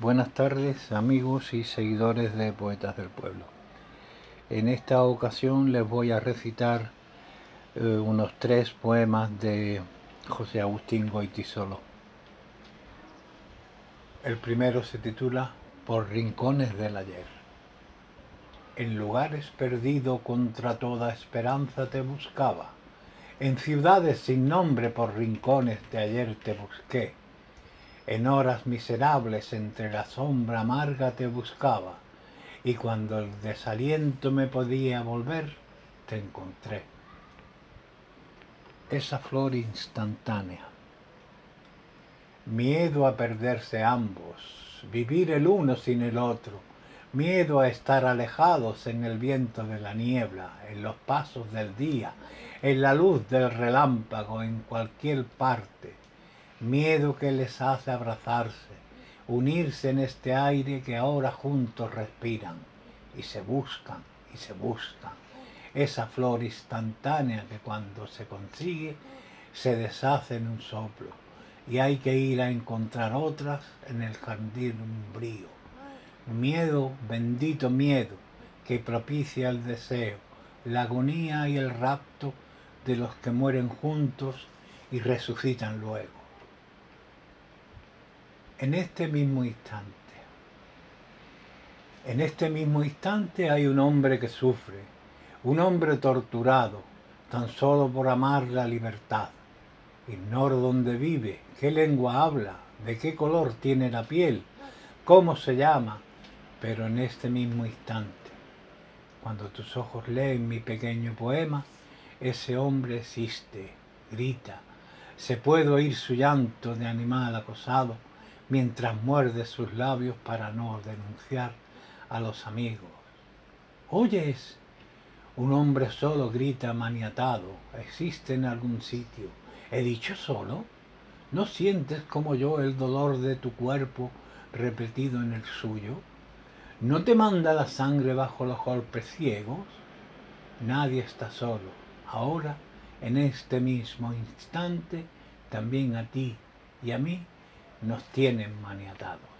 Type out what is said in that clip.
Buenas tardes amigos y seguidores de Poetas del Pueblo. En esta ocasión les voy a recitar eh, unos tres poemas de José Agustín Goitisolo. El primero se titula Por rincones del ayer. En lugares perdido contra toda esperanza te buscaba. En ciudades sin nombre por rincones de ayer te busqué en horas miserables entre la sombra amarga te buscaba, y cuando el desaliento me podía volver, te encontré. Esa flor instantánea. Miedo a perderse ambos, vivir el uno sin el otro, miedo a estar alejados en el viento de la niebla, en los pasos del día, en la luz del relámpago, en cualquier parte, miedo que les hace abrazarse, unirse en este aire que ahora juntos respiran y se buscan y se buscan. Esa flor instantánea que cuando se consigue se deshace en un soplo y hay que ir a encontrar otras en el jardín umbrío. Miedo, bendito miedo, que propicia el deseo, la agonía y el rapto de los que mueren juntos y resucitan luego en este mismo instante. En este mismo instante hay un hombre que sufre, un hombre torturado, tan solo por amar la libertad. Ignoro dónde vive, qué lengua habla, de qué color tiene la piel, cómo se llama, pero en este mismo instante, cuando tus ojos leen mi pequeño poema, ese hombre existe, grita, se puede oír su llanto de animal acosado, mientras muerde sus labios para no denunciar a los amigos. ¿Oyes? Un hombre solo grita maniatado. ¿Existe en algún sitio? ¿He dicho solo? ¿No sientes como yo el dolor de tu cuerpo repetido en el suyo? ¿No te manda la sangre bajo los golpes ciegos? Nadie está solo. Ahora, en este mismo instante, también a ti y a mí nos tienen maniatados.